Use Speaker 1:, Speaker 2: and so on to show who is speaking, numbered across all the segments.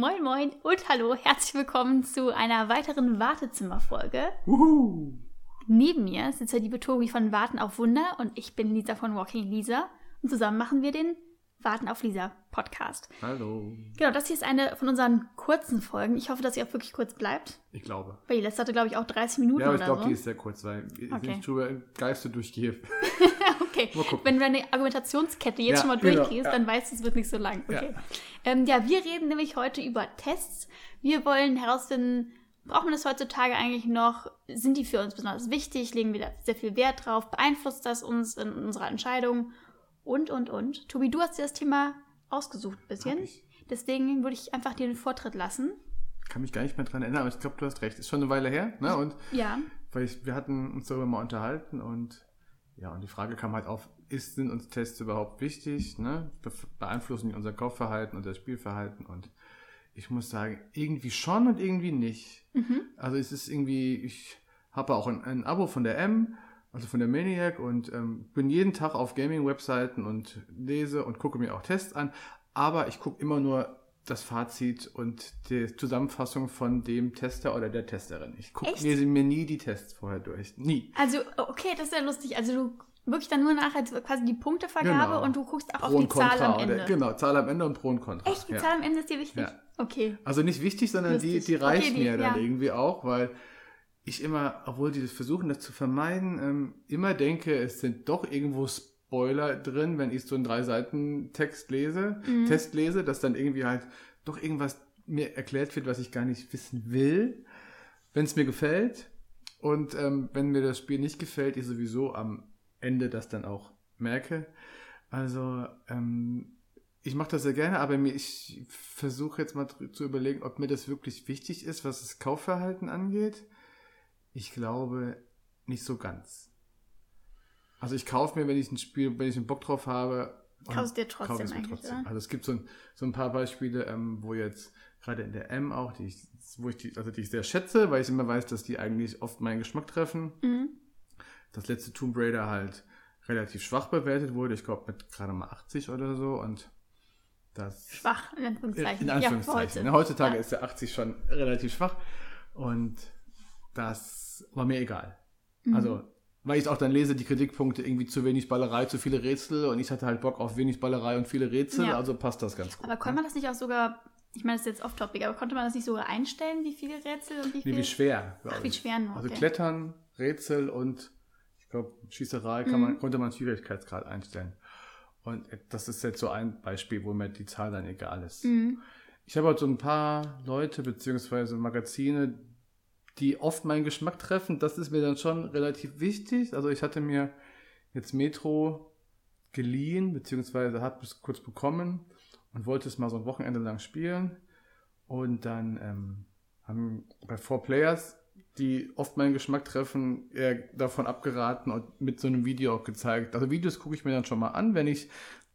Speaker 1: Moin Moin und hallo, herzlich willkommen zu einer weiteren Wartezimmerfolge.
Speaker 2: Uhu.
Speaker 1: Neben mir sitzt der liebe Tobi von Warten auf Wunder und ich bin Lisa von Walking Lisa und zusammen machen wir den Warten auf Lisa Podcast.
Speaker 2: Hallo.
Speaker 1: Genau, das hier ist eine von unseren kurzen Folgen. Ich hoffe, dass sie auch wirklich kurz bleibt.
Speaker 2: Ich glaube.
Speaker 1: Weil die letzte hatte, glaube ich, auch 30 Minuten
Speaker 2: Ja, aber ich glaube,
Speaker 1: so.
Speaker 2: die ist sehr kurz, weil ich
Speaker 1: Okay.
Speaker 2: nicht drüber Geiste durchgehe.
Speaker 1: Okay,
Speaker 2: Mal gucken.
Speaker 1: wenn du deine Argumentationskette jetzt
Speaker 2: Ja,
Speaker 1: schon mal
Speaker 2: genau,
Speaker 1: durchgehst,
Speaker 2: ja.
Speaker 1: dann weißt du, es wird nicht so lang.
Speaker 2: Ja.
Speaker 1: Okay. Ja. Ähm, ja, wir reden nämlich heute über Tests. Wir wollen herausfinden, braucht man das heutzutage eigentlich noch? Sind die für uns besonders wichtig? Legen wir da sehr viel Wert drauf? Beeinflusst das uns in unserer Entscheidung? Und, und, und. Tobi, du hast dir das Thema ausgesucht ein bisschen.
Speaker 2: Ich.
Speaker 1: Deswegen würde ich einfach dir den Vortritt lassen.
Speaker 2: Kann mich gar nicht mehr dran erinnern, aber ich glaube, du hast recht. Ist schon eine Weile her, ne? Und
Speaker 1: Ja.
Speaker 2: weil ich, wir hatten uns darüber mal unterhalten und ja, und die Frage kam halt auf, ist, sind uns Tests überhaupt wichtig, ne? Be beeinflussen die unser Kaufverhalten und das Spielverhalten und ich muss sagen, irgendwie schon und irgendwie nicht.
Speaker 1: Mhm.
Speaker 2: Also es ist irgendwie, ich habe auch ein, ein Abo von der M, also von der Maniac und ähm, bin jeden Tag auf Gaming-Webseiten und lese und gucke mir auch Tests an, aber ich gucke immer nur das Fazit und die Zusammenfassung von dem Tester oder der Testerin. Ich guck,
Speaker 1: Echt?
Speaker 2: lese mir nie die Tests vorher durch. Nie.
Speaker 1: Also, okay, das ist ja lustig. Also, du wirklich dann nur nachher quasi die Punktevergabe
Speaker 2: Genau.
Speaker 1: und du guckst auch
Speaker 2: Pro
Speaker 1: auf die
Speaker 2: und Contra.
Speaker 1: Zahl am Ende.
Speaker 2: Oder, genau, Zahl am Ende und Pro und Contra.
Speaker 1: Echt? Die
Speaker 2: ja.
Speaker 1: Zahl am Ende ist dir wichtig?
Speaker 2: Ja.
Speaker 1: Okay.
Speaker 2: Also nicht wichtig, sondern die, die reicht
Speaker 1: Okay, die-
Speaker 2: mir dann
Speaker 1: ja.
Speaker 2: irgendwie auch, weil ich immer, obwohl die das versuchen, das zu vermeiden, ähm, immer denke, es sind doch irgendwo Spoiler drin, wenn ich so einen drei Seiten Text lese,
Speaker 1: Mhm.
Speaker 2: Test lese, dass dann irgendwie halt doch irgendwas mir erklärt wird, was ich gar nicht wissen will, wenn es mir gefällt. Und ähm, wenn mir das Spiel nicht gefällt, ich sowieso am Ende das dann auch merke. Also ähm, ich mache das sehr gerne, aber mir, ich versuche jetzt mal zu überlegen, ob mir das wirklich wichtig ist, was das Kaufverhalten angeht. Ich glaube nicht so ganz. Also ich kaufe mir, wenn ich ein Spiel, wenn ich einen Bock drauf habe,
Speaker 1: Kaufst dir trotzdem
Speaker 2: kaufe es mir
Speaker 1: eigentlich,
Speaker 2: trotzdem. Also es gibt so ein, so ein paar Beispiele, ähm, wo jetzt gerade in der M auch, die ich, wo ich die, also die ich sehr schätze, weil ich immer weiß, dass die eigentlich oft meinen Geschmack treffen.
Speaker 1: Mhm.
Speaker 2: Das letzte Tomb Raider halt relativ schwach bewertet wurde, ich glaube mit gerade mal 80 oder so und das
Speaker 1: Schwach, in Anführungszeichen.
Speaker 2: in Anführungszeichen.
Speaker 1: Ja, heute.
Speaker 2: Heutzutage
Speaker 1: Ja.
Speaker 2: ist der 80 schon relativ schwach und das war mir egal.
Speaker 1: Mhm.
Speaker 2: Also, weil ich auch dann lese, die Kritikpunkte irgendwie zu wenig Ballerei, zu viele Rätsel und ich hatte halt Bock auf wenig Ballerei und viele Rätsel,
Speaker 1: Ja.
Speaker 2: also passt das ganz gut.
Speaker 1: Aber konnte man das nicht auch sogar, ich meine, das ist jetzt off-topic, aber konnte man das nicht sogar einstellen, wie viele Rätsel und wie
Speaker 2: Nee,
Speaker 1: viel?
Speaker 2: wie schwer.
Speaker 1: Ach, wie schwer nur,
Speaker 2: Also
Speaker 1: okay.
Speaker 2: Klettern, Rätsel und ich glaube Schießerei kann
Speaker 1: Mhm.
Speaker 2: man, konnte man Schwierigkeitsgrad einstellen. Und das ist jetzt so ein Beispiel, wo mir die Zahl dann egal ist.
Speaker 1: Mhm.
Speaker 2: Ich habe halt so ein paar Leute beziehungsweise Magazine, die oft meinen Geschmack treffen. Das ist mir dann schon relativ wichtig. Also ich hatte mir jetzt Metro geliehen, beziehungsweise habe es kurz bekommen und wollte es mal so ein Wochenende lang spielen. Und dann ähm, haben bei Four Players, die oft meinen Geschmack treffen, eher davon abgeraten und mit so einem Video auch gezeigt. Also Videos gucke ich mir dann schon mal an, wenn ich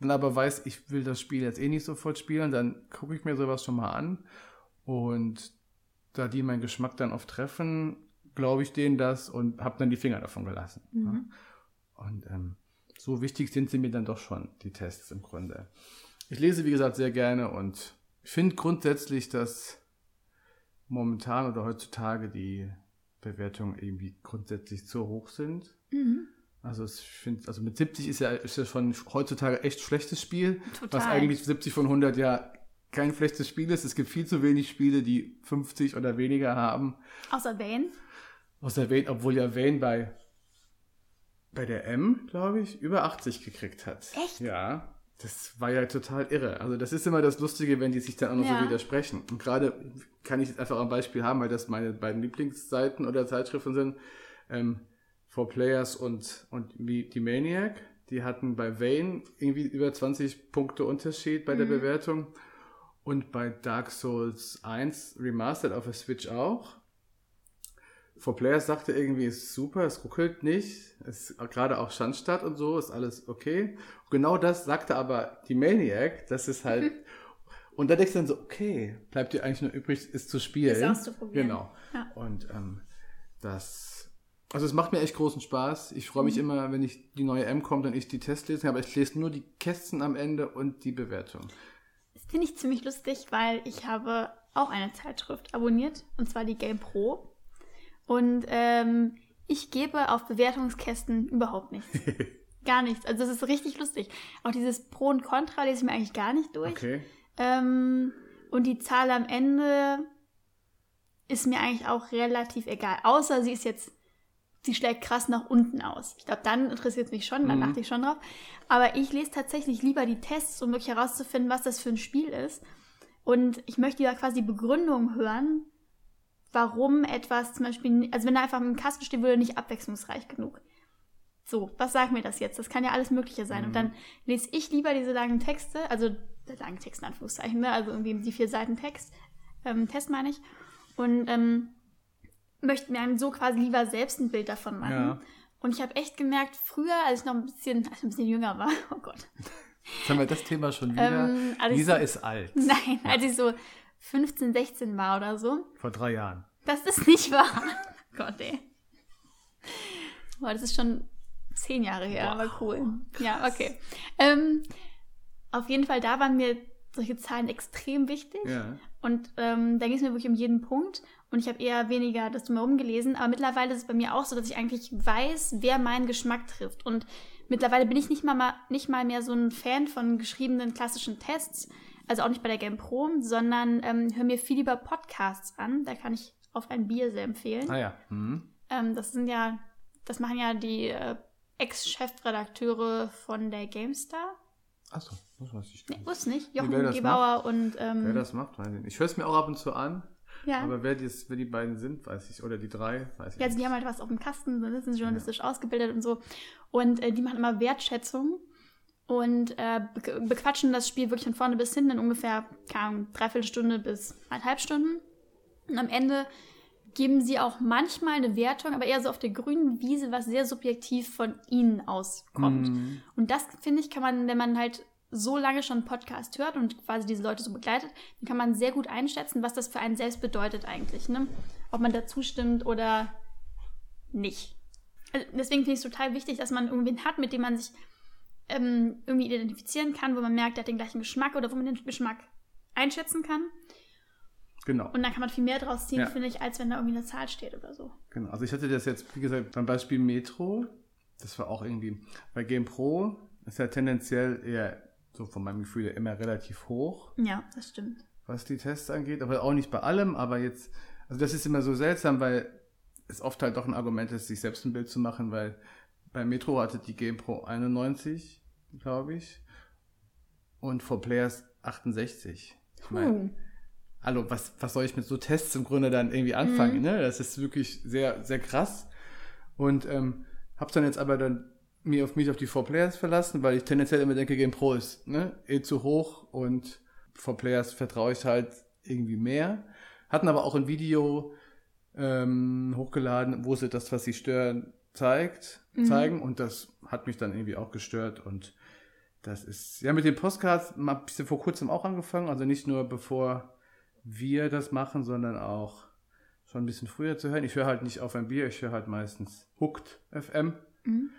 Speaker 2: dann aber weiß, ich will das Spiel jetzt eh nicht sofort spielen, dann gucke ich mir sowas schon mal an. Und da die meinen Geschmack dann oft treffen, glaube ich denen das und habe dann die Finger davon gelassen.
Speaker 1: Mhm.
Speaker 2: Ja. Und ähm, so wichtig sind sie mir dann doch schon, die Tests im Grunde. Ich lese, wie gesagt, sehr gerne und finde grundsätzlich, dass momentan oder heutzutage die Bewertungen irgendwie grundsätzlich zu hoch sind.
Speaker 1: Mhm.
Speaker 2: Also ich finde, also mit 70 ist ja, ist ja schon heutzutage echt schlechtes Spiel,
Speaker 1: Total.
Speaker 2: was eigentlich 70 von 100 ja kein schlechtes Spiel ist. Es gibt viel zu wenig Spiele, die 50 oder weniger haben.
Speaker 1: Außer Vane.
Speaker 2: Außer Wayne, obwohl ja Wayne bei, bei der M, glaube ich, über 80 gekriegt hat.
Speaker 1: Echt?
Speaker 2: Ja. Das war ja total irre. Also das ist immer das Lustige, wenn die sich dann auch noch
Speaker 1: Ja.
Speaker 2: so widersprechen. Und gerade kann ich jetzt einfach ein Beispiel haben, weil das meine beiden Lieblingsseiten oder Zeitschriften sind. Ähm, For Players und, und die Maniac. Die hatten bei Vayne irgendwie über 20 Punkte Unterschied bei der
Speaker 1: Mhm.
Speaker 2: Bewertung. Und bei Dark Souls 1 Remastered auf der Switch auch. For Players sagte irgendwie, ist super, es ruckelt nicht, es ist gerade auch Schandstadt und so, ist alles okay. Genau das sagte aber die Maniac, das ist halt, und da denkst du dann so, okay, bleibt dir eigentlich nur übrig, es zu spielen.
Speaker 1: Es auszuprobieren.
Speaker 2: Genau.
Speaker 1: Ja.
Speaker 2: Und ähm, das, also es macht mir echt großen Spaß. Ich freue mich
Speaker 1: Mhm.
Speaker 2: immer, wenn ich die neue M kommt und ich die Tests lese, aber ich lese nur die Kästen am Ende und die Bewertung.
Speaker 1: Finde ich ziemlich lustig, weil ich habe auch eine Zeitschrift abonniert, und zwar die Game Pro. Und ähm, ich gebe auf Bewertungskästen überhaupt nichts. gar nichts. Also das ist richtig lustig. Auch dieses Pro und Contra lese ich mir eigentlich gar nicht durch.
Speaker 2: Okay.
Speaker 1: Ähm, und die Zahl am Ende ist mir eigentlich auch relativ egal. Außer sie ist jetzt, sie schlägt krass nach unten aus. Ich glaube, dann interessiert es mich schon, dann
Speaker 2: Mhm.
Speaker 1: achte ich schon drauf. Aber ich lese tatsächlich lieber die Tests, um wirklich herauszufinden, was das für ein Spiel ist. Und ich möchte ja quasi die Begründung hören, warum etwas zum Beispiel, also wenn da einfach im Kasten steht, würde nicht abwechslungsreich genug. So, was sagt mir das jetzt? Das kann ja alles Mögliche sein.
Speaker 2: Mhm.
Speaker 1: Und dann lese ich lieber diese langen Texte, also äh, langen Texte in Anführungszeichen, ne? also irgendwie die vier Seiten Text, ähm, Test meine ich, und ähm, möchte mir dann so quasi lieber selbst ein Bild davon machen.
Speaker 2: Ja.
Speaker 1: Und ich habe echt gemerkt, früher, als ich noch ein bisschen, als ich ein bisschen jünger war, oh Gott,
Speaker 2: Jetzt haben wir das Thema schon wieder.
Speaker 1: Ähm,
Speaker 2: Lisa
Speaker 1: so-
Speaker 2: ist alt.
Speaker 1: nein, als ich so 15, 16 war oder so,
Speaker 2: Vor drei Jahren.
Speaker 1: Das ist nicht wahr. Gott, ey. Boah, das ist schon zehn Jahre her, aber cool. Ja, okay. Ähm, auf jeden Fall, da waren mir solche Zahlen extrem wichtig.
Speaker 2: Ja.
Speaker 1: Und ähm, da ging es mir wirklich um jeden Punkt. Und ich habe eher weniger das drumherum gelesen. Aber mittlerweile ist es bei mir auch so, dass ich eigentlich weiß, wer meinen Geschmack trifft. Und mittlerweile bin ich nicht mal, mal, nicht mal mehr so ein Fan von geschriebenen klassischen Tests. Also auch nicht bei der Game Pro, sondern ähm, höre mir viel lieber Podcasts an. Da kann ich auf ein Bier sehr empfehlen.
Speaker 2: Ah ja. Mhm.
Speaker 1: Ähm, das sind ja, das machen ja die äh, Ex-Chefredakteure von der GameStar.
Speaker 2: Achso, das weiß ich
Speaker 1: Nee,
Speaker 2: nicht.
Speaker 1: wusste nicht. Jochen
Speaker 2: das
Speaker 1: Gebauer und ähm,
Speaker 2: Wer das macht, weiß ich nicht. Ich höre es mir auch ab und zu an,
Speaker 1: ja.
Speaker 2: aber wer, dies, wer die beiden sind, weiß ich. Oder die drei, weiß ich
Speaker 1: Ja, also die
Speaker 2: nicht.
Speaker 1: haben halt was auf dem Kasten, so, sind journalistisch ausgebildet und so. Und äh, die machen immer Wertschätzung und äh, be bequatschen das Spiel wirklich von vorne bis hinten in ungefähr, keine Ahnung, dreiviertel Stunde bis eineinhalb Stunden. Und am Ende geben sie auch manchmal eine Wertung, aber eher so auf der grünen Wiese, was sehr subjektiv von ihnen auskommt.
Speaker 2: Mhm.
Speaker 1: Und das, finde ich, kann man, wenn man halt so lange schon einen Podcast hört und quasi diese Leute so begleitet, dann kann man sehr gut einschätzen, was das für einen selbst bedeutet eigentlich. Ne? Ob man dazu stimmt oder nicht. Also deswegen finde ich es total wichtig, dass man irgendwen hat, mit dem man sich ähm, irgendwie identifizieren kann, wo man merkt, der hat den gleichen Geschmack oder wo man den Geschmack einschätzen kann.
Speaker 2: Genau.
Speaker 1: Und dann kann man viel mehr draus ziehen,
Speaker 2: Ja.
Speaker 1: finde ich, als wenn da irgendwie eine Zahl steht oder so.
Speaker 2: Genau, also ich hatte das jetzt, wie gesagt, beim Beispiel Metro, das war auch irgendwie, bei Game Pro ist ja tendenziell eher, so von meinem Gefühl immer relativ hoch,
Speaker 1: Ja, das stimmt.
Speaker 2: was die Tests angeht, aber auch nicht bei allem, aber jetzt, also das ist immer so seltsam, weil es oft halt doch ein Argument ist, sich selbst ein Bild zu machen, weil bei Metro hatte die Game Pro 91, glaube ich, und For Players 68. Ich meine,
Speaker 1: Puh.
Speaker 2: Hallo, was, was soll ich mit so Tests im Grunde dann irgendwie anfangen?
Speaker 1: Mhm.
Speaker 2: Ne? Das ist wirklich sehr, sehr krass. Und ähm, hab's dann jetzt aber dann mir auf mich auf die 4Players verlassen, weil ich tendenziell immer denke, Game Pro ist ne, eh zu hoch und 4Players vertraue ich halt irgendwie mehr. Hatten aber auch ein Video ähm, hochgeladen, wo sie das, was sie stören, zeigt,
Speaker 1: Mhm.
Speaker 2: zeigen und das hat mich dann irgendwie auch gestört und das ist, ja, mit den Postcards ein bisschen vor kurzem auch angefangen, also nicht nur bevor wir das machen, sondern auch schon ein bisschen früher zu hören. Ich höre halt nicht auf ein Bier, ich höre halt meistens Hooked FM.
Speaker 1: Mhm.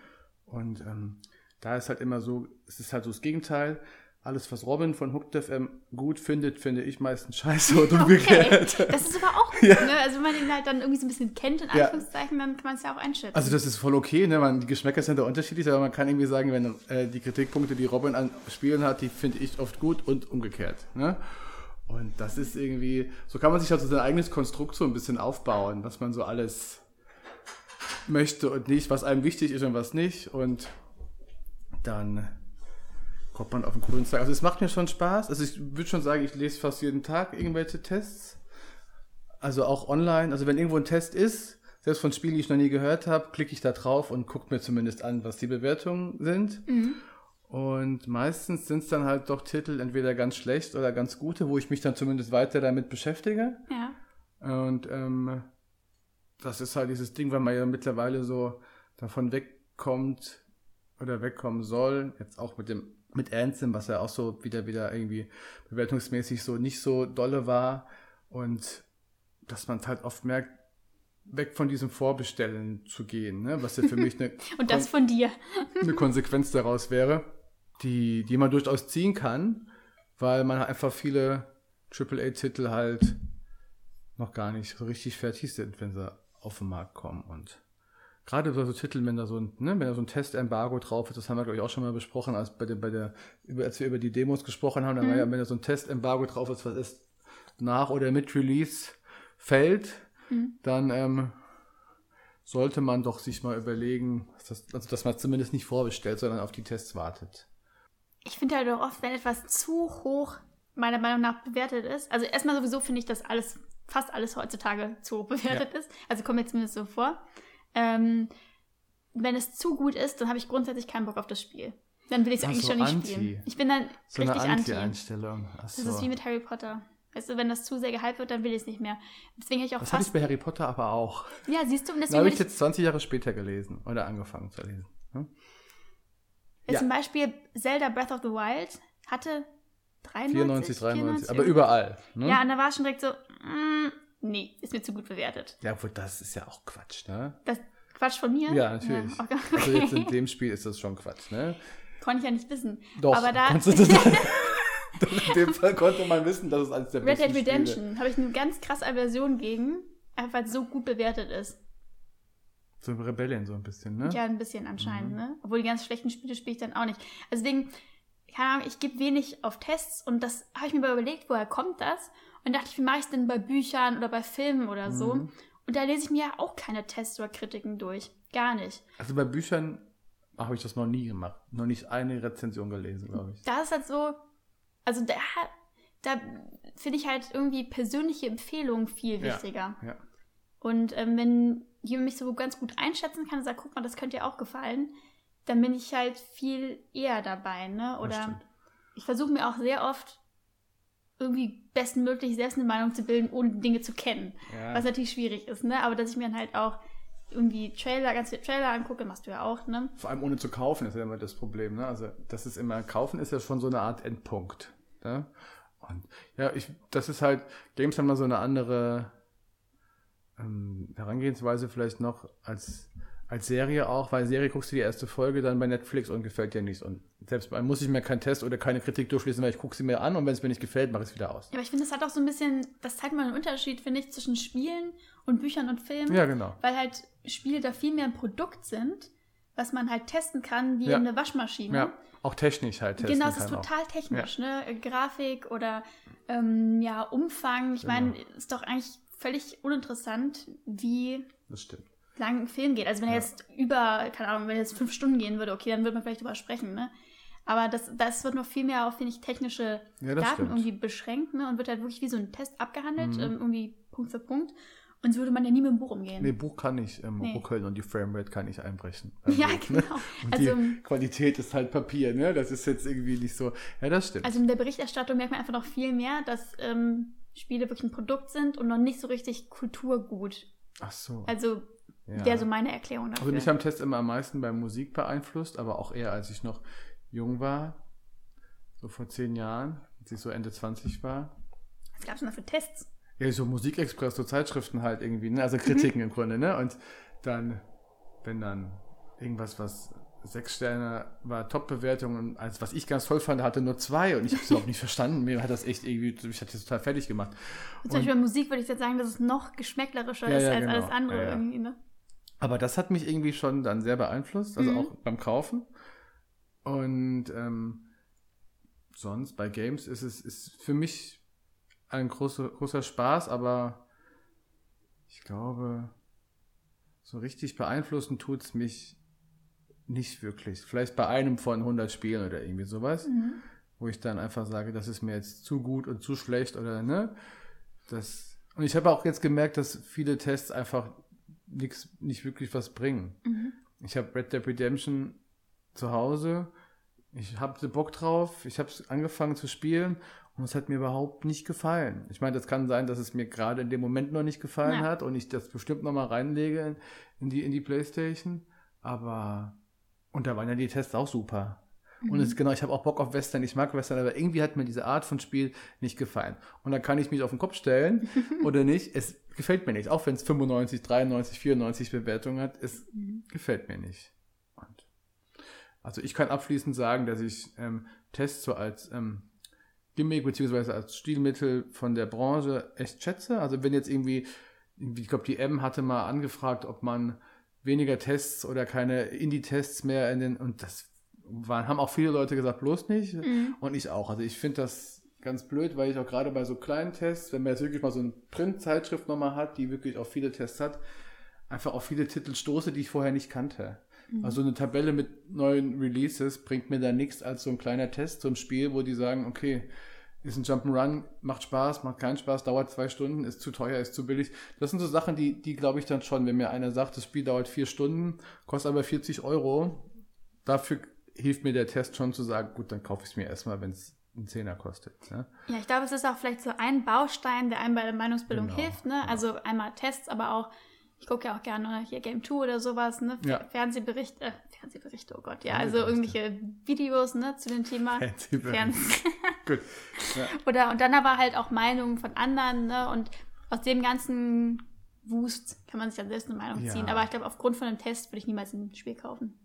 Speaker 2: Und ähm, da ist halt immer so, es ist halt so das Gegenteil. Alles, was Robin von Hooked FM gut findet, finde ich meistens scheiße und umgekehrt.
Speaker 1: Das ist aber auch gut,
Speaker 2: Ja.
Speaker 1: ne? Also wenn man den halt dann irgendwie so ein bisschen kennt, in
Speaker 2: Ja.
Speaker 1: Anführungszeichen, dann kann man es ja auch einschätzen.
Speaker 2: Also das ist voll okay, ne? Man, die Geschmäcker sind da unterschiedlich, aber man kann irgendwie sagen, wenn äh, die Kritikpunkte, die Robin an Spielen hat, die finde ich oft gut und umgekehrt. Ne? Und das ist irgendwie, so kann man sich halt so sein eigenes Konstrukt so ein bisschen aufbauen, was man so alles möchte und nicht, was einem wichtig ist und was nicht. Und dann kommt man auf den coolen Zweig. Also es macht mir schon Spaß. Also ich würde schon sagen, ich lese fast jeden Tag irgendwelche Tests. Also auch online. Also wenn irgendwo ein Test ist, selbst von Spielen, die ich noch nie gehört habe, klicke ich da drauf und gucke mir zumindest an, was die Bewertungen sind.
Speaker 1: Mhm.
Speaker 2: Und meistens sind es dann halt doch Titel entweder ganz schlecht oder ganz gute, wo ich mich dann zumindest weiter damit beschäftige.
Speaker 1: ja.
Speaker 2: Und ähm, das ist halt dieses Ding, weil man ja mittlerweile so davon wegkommt oder wegkommen soll, jetzt auch mit dem mit Anthem, was ja auch so wieder wieder irgendwie bewertungsmäßig so nicht so dolle war und dass man halt oft merkt, weg von diesem Vorbestellen zu gehen, ne? was ja für mich eine,
Speaker 1: Und das von dir.
Speaker 2: eine Konsequenz daraus wäre, die, die man durchaus ziehen kann, weil man einfach viele AAA-Titel halt noch gar nicht so richtig fertig sind, wenn sie auf den Markt kommen. Und gerade bei so Titeln, wenn da so ein, ne, wenn da so ein Testembargo drauf ist, das haben wir, glaube ich, auch schon mal besprochen, als, bei der, bei der, über, als wir über die Demos gesprochen haben, dann
Speaker 1: Mhm.
Speaker 2: war ja, wenn da so ein Testembargo drauf ist, was ist nach oder mit Release fällt,
Speaker 1: Mhm.
Speaker 2: dann ähm, sollte man doch sich mal überlegen, dass das, also dass man zumindest nicht vorbestellt, sondern auf die Tests wartet.
Speaker 1: Ich finde halt auch oft, wenn etwas zu hoch meiner Meinung nach bewertet ist. Also erstmal sowieso finde ich, dass alles, fast alles heutzutage zu hoch bewertet ist. Also kommt mir zumindest so vor. Ähm, wenn es zu gut ist, dann habe ich grundsätzlich keinen Bock auf das Spiel. Dann will ich es eigentlich
Speaker 2: so
Speaker 1: schon nicht
Speaker 2: anti.
Speaker 1: spielen. Ich bin dann
Speaker 2: So eine
Speaker 1: richtig anti.
Speaker 2: Anti-Einstellung. Ach
Speaker 1: Das
Speaker 2: so.
Speaker 1: ist wie mit Harry Potter. Weißt du, wenn das zu sehr gehypt wird, dann will ich es nicht mehr. Deswegen habe ich auch
Speaker 2: das hatte ich
Speaker 1: fast.
Speaker 2: bei Harry Potter aber auch.
Speaker 1: Ja, siehst du, und
Speaker 2: Da
Speaker 1: deswegen
Speaker 2: habe
Speaker 1: würde
Speaker 2: ich
Speaker 1: ich,
Speaker 2: jetzt 20 Jahre später gelesen oder angefangen zu lesen. Hm? Ja.
Speaker 1: zum Beispiel Zelda Breath of the Wild hatte 93,
Speaker 2: 94, 93, aber
Speaker 1: irgendwie.
Speaker 2: überall. Ne?
Speaker 1: Ja, und da war schon direkt so, mm, nee, ist mir zu gut bewertet.
Speaker 2: ja, obwohl das ist ja auch Quatsch, ne?
Speaker 1: Das Quatsch von mir?
Speaker 2: Ja, natürlich.
Speaker 1: Ja, okay.
Speaker 2: Also jetzt in dem Spiel ist das schon Quatsch, ne?
Speaker 1: Konnte ich ja nicht wissen.
Speaker 2: Doch,
Speaker 1: Aber da
Speaker 2: in dem Fall konnte man wissen, dass es eines der
Speaker 1: Red
Speaker 2: besten
Speaker 1: Dead
Speaker 2: Spiele
Speaker 1: Redemption habe ich eine ganz krasse Aversion gegen, einfach weil es so gut bewertet ist.
Speaker 2: So Rebellion so ein bisschen, ne?
Speaker 1: Ja, ein bisschen anscheinend,
Speaker 2: Mhm.
Speaker 1: ne? Obwohl die ganz schlechten Spiele spiele ich dann auch nicht. Also deswegen, keine Ahnung, ich gebe wenig auf Tests und das habe ich mir mal überlegt, woher kommt das? Und dachte ich, wie mache ich es denn bei Büchern oder bei Filmen oder so?
Speaker 2: Mhm.
Speaker 1: Und da lese ich mir ja auch keine Tests oder Kritiken durch. Gar nicht.
Speaker 2: Also bei Büchern habe ich das noch nie gemacht. Noch nicht eine Rezension gelesen, glaube ich.
Speaker 1: Da ist halt so, also da, da finde ich halt irgendwie persönliche Empfehlungen viel
Speaker 2: Ja.
Speaker 1: wichtiger.
Speaker 2: Ja.
Speaker 1: Und ähm, wenn jemand mich so ganz gut einschätzen kann und sagt, guck mal, das könnte dir auch gefallen, dann bin ich halt viel eher dabei, ne? Oder ich versuche mir auch sehr oft irgendwie bestmöglich selbst eine Meinung zu bilden, ohne Dinge zu kennen.
Speaker 2: Ja.
Speaker 1: Was natürlich schwierig ist, ne? Aber dass ich mir dann halt auch irgendwie Trailer, ganz viele Trailer angucke, machst du ja auch, ne?
Speaker 2: Vor allem ohne zu kaufen ist ja immer das Problem. Ne? Also das ist immer, kaufen ist ja schon so eine Art Endpunkt. Ne? Und ja, ich, das ist halt, Games haben da so eine andere ähm, Herangehensweise vielleicht noch als, als Serie auch, weil Serie guckst du die erste Folge dann bei Netflix und gefällt dir nicht. Und selbst bei muss ich mir keinen Test oder keine Kritik durchlesen, weil ich gucke sie mir an und wenn es mir nicht gefällt, mache ich es wieder aus.
Speaker 1: Ja, aber ich finde, das hat auch so ein bisschen, das zeigt mal einen Unterschied, finde ich, zwischen Spielen und Büchern und Filmen.
Speaker 2: Ja, genau.
Speaker 1: Weil halt Spiele da viel mehr ein Produkt sind, was man halt testen kann, wie
Speaker 2: Ja.
Speaker 1: eine Waschmaschine.
Speaker 2: Ja, auch technisch halt testen
Speaker 1: Genau, es ist
Speaker 2: kann auch.
Speaker 1: total technisch, ne? Grafik oder ähm, ja, Umfang. Ich
Speaker 2: Genau.
Speaker 1: meine, ist doch eigentlich völlig uninteressant, wie
Speaker 2: Das stimmt.
Speaker 1: lang ein Film geht. Also wenn er
Speaker 2: Ja.
Speaker 1: jetzt über, keine Ahnung, wenn er jetzt fünf Stunden gehen würde, okay, dann würde man vielleicht drüber sprechen, ne? Aber das, das wird noch viel mehr auf, finde ich, technische
Speaker 2: Ja,
Speaker 1: Daten
Speaker 2: stimmt.
Speaker 1: irgendwie beschränkt, ne? Und wird halt wirklich wie so ein Test abgehandelt,
Speaker 2: Mhm.
Speaker 1: ähm, irgendwie Punkt für Punkt. Und so würde man ja nie mit dem Buch umgehen.
Speaker 2: Nee, Buch kann ich ähm,
Speaker 1: Nee.
Speaker 2: ruckeln und die Framerate kann ich einbrechen. beim
Speaker 1: Ja,
Speaker 2: ne?
Speaker 1: genau.
Speaker 2: Und
Speaker 1: Also,
Speaker 2: die Qualität ist halt Papier, ne? Das ist jetzt irgendwie nicht so. Ja, das stimmt.
Speaker 1: also in der Berichterstattung merkt man einfach noch viel mehr, dass ähm, Spiele wirklich ein Produkt sind und noch nicht so richtig Kulturgut.
Speaker 2: Ach so.
Speaker 1: Also
Speaker 2: ja.
Speaker 1: wäre so meine Erklärung dafür.
Speaker 2: Also mich haben Tests immer am meisten bei Musik beeinflusst, aber auch eher als ich noch jung war. So vor zehn Jahren, als ich so Ende 20 war.
Speaker 1: Was gab es denn da für Tests?
Speaker 2: Ja, so Musikexpress, so Zeitschriften halt irgendwie, ne? Also
Speaker 1: Mhm.
Speaker 2: Kritiken im Grunde, ne? Und dann, wenn dann irgendwas, was sechs Sterne war, Top-Bewertung und als was ich ganz toll fand, hatte nur zwei und ich habe es überhaupt nicht verstanden. Mir hat das echt irgendwie, ich hatte das total fertig gemacht.
Speaker 1: Und zum Beispiel bei Musik würde ich jetzt sagen, dass es noch geschmäcklerischer
Speaker 2: Ja,
Speaker 1: ist
Speaker 2: ja,
Speaker 1: als
Speaker 2: genau.
Speaker 1: alles andere
Speaker 2: Ja,
Speaker 1: irgendwie, ne?
Speaker 2: Aber das hat mich irgendwie schon dann sehr beeinflusst, also
Speaker 1: Mhm.
Speaker 2: auch beim Kaufen. Und ähm, sonst bei Games ist es ist für mich ein großer, großer Spaß, aber ich glaube, so richtig beeinflussen tut es mich nicht wirklich. Vielleicht bei einem von 100 Spielen oder irgendwie sowas,
Speaker 1: Mhm.
Speaker 2: wo ich dann einfach sage, das ist mir jetzt zu gut und zu schlecht oder ne. Das, und ich habe auch jetzt gemerkt, dass viele Tests einfach nix, nicht wirklich was bringen.
Speaker 1: Mhm.
Speaker 2: Ich habe Red Dead Redemption zu Hause. Ich habe Bock drauf. Ich habe es angefangen zu spielen und es hat mir überhaupt nicht gefallen. Ich meine, das kann sein, dass es mir gerade in dem Moment noch nicht gefallen
Speaker 1: Ja.
Speaker 2: hat und ich das bestimmt noch mal reinlege in, in die in die PlayStation. Aber und da waren ja die Tests auch super. Und es, genau, ich habe auch Bock auf Western, ich mag Western, aber irgendwie hat mir diese Art von Spiel nicht gefallen. Und dann kann ich mich auf den Kopf stellen oder nicht. Es gefällt mir nicht, auch wenn es 95, 93, 94 Bewertungen hat. Es gefällt mir nicht. Und also ich kann abschließend sagen, dass ich ähm, Tests so als ähm, Gimmick beziehungsweise als Stilmittel von der Branche echt schätze. Also wenn jetzt irgendwie, ich glaube, die M hatte mal angefragt, ob man weniger Tests oder keine Indie-Tests mehr in den, und das waren, haben auch viele Leute gesagt, bloß nicht. Mhm. Und ich auch. Also ich finde das ganz blöd, weil ich auch gerade bei so kleinen Tests, wenn man jetzt wirklich mal so eine Print-Zeitschrift nochmal hat, die wirklich auch viele Tests hat, einfach auf viele Titel stoße, die ich vorher nicht kannte. Mhm. Also eine Tabelle mit neuen Releases bringt mir da nichts als so ein kleiner Test zum Spiel, wo die sagen, okay, ist ein Jump'n'Run, macht Spaß, macht keinen Spaß, dauert zwei Stunden, ist zu teuer, ist zu billig. Das sind so Sachen, die, die glaube ich dann schon, wenn mir einer sagt, das Spiel dauert vier Stunden, kostet aber 40 Euro, dafür hilft mir der Test schon zu sagen, gut, dann kaufe ich es mir erstmal, wenn es einen Zehner kostet. Ne?
Speaker 1: Ja, ich glaube, es ist auch vielleicht so ein Baustein, der einem bei der Meinungsbildung genau, hilft. Ne? Genau. Also einmal Tests, aber auch, ich gucke ja auch gerne hier Game 2 oder sowas, ne? Ja. Fernsehberichte, äh, Fernsehberichte, oh Gott, ja, also irgendwelche Videos ne, zu dem Thema. Fernsehberichte. Gut. Ja. Oder, und dann aber halt auch Meinungen von anderen, ne? Und aus dem ganzen Wust kann man sich dann selbst eine Meinung ja. ziehen. Aber ich glaube, aufgrund von einem Test würde ich niemals ein Spiel kaufen.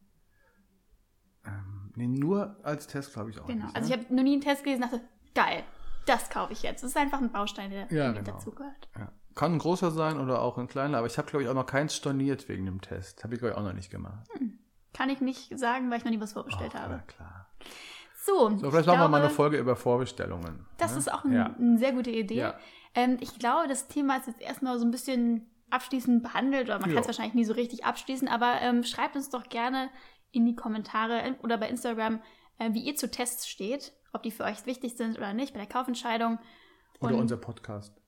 Speaker 2: Ähm, nee, nur als Test glaube ich auch.
Speaker 1: Genau. Nicht, also ne? ich habe noch nie einen Test gelesen und dachte, geil, das kaufe ich jetzt. Das ist einfach ein Baustein, der
Speaker 2: ja, mit genau. dazugehört. Ja. Kann ein großer sein oder auch ein kleiner, aber ich habe, glaube ich, auch noch keins storniert wegen dem Test. Habe ich, glaube ich, auch noch nicht gemacht. Hm.
Speaker 1: Kann ich nicht sagen, weil ich noch nie was vorbestellt Och, habe. Ja, klar.
Speaker 2: So, so vielleicht machen wir mal eine Folge über Vorbestellungen.
Speaker 1: Das ne? ist auch ein, ja. eine sehr gute Idee. Ja. Ähm, ich glaube, das Thema ist jetzt erstmal so ein bisschen abschließend behandelt, oder man kann es wahrscheinlich nie so richtig abschließen, aber ähm, schreibt uns doch gerne in die Kommentare oder bei Instagram, äh, wie ihr zu Tests steht, ob die für euch wichtig sind oder nicht bei der Kaufentscheidung.
Speaker 2: Oder unser Podcast.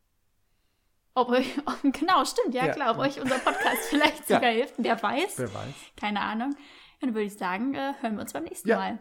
Speaker 1: Ob euch, genau, stimmt, ja, ja klar, ob ja. euch unser Podcast vielleicht sogar ja. hilft. Wer weiß.
Speaker 2: Wer weiß.
Speaker 1: Keine Ahnung. Dann würde ich sagen, äh, hören wir uns beim nächsten Mal.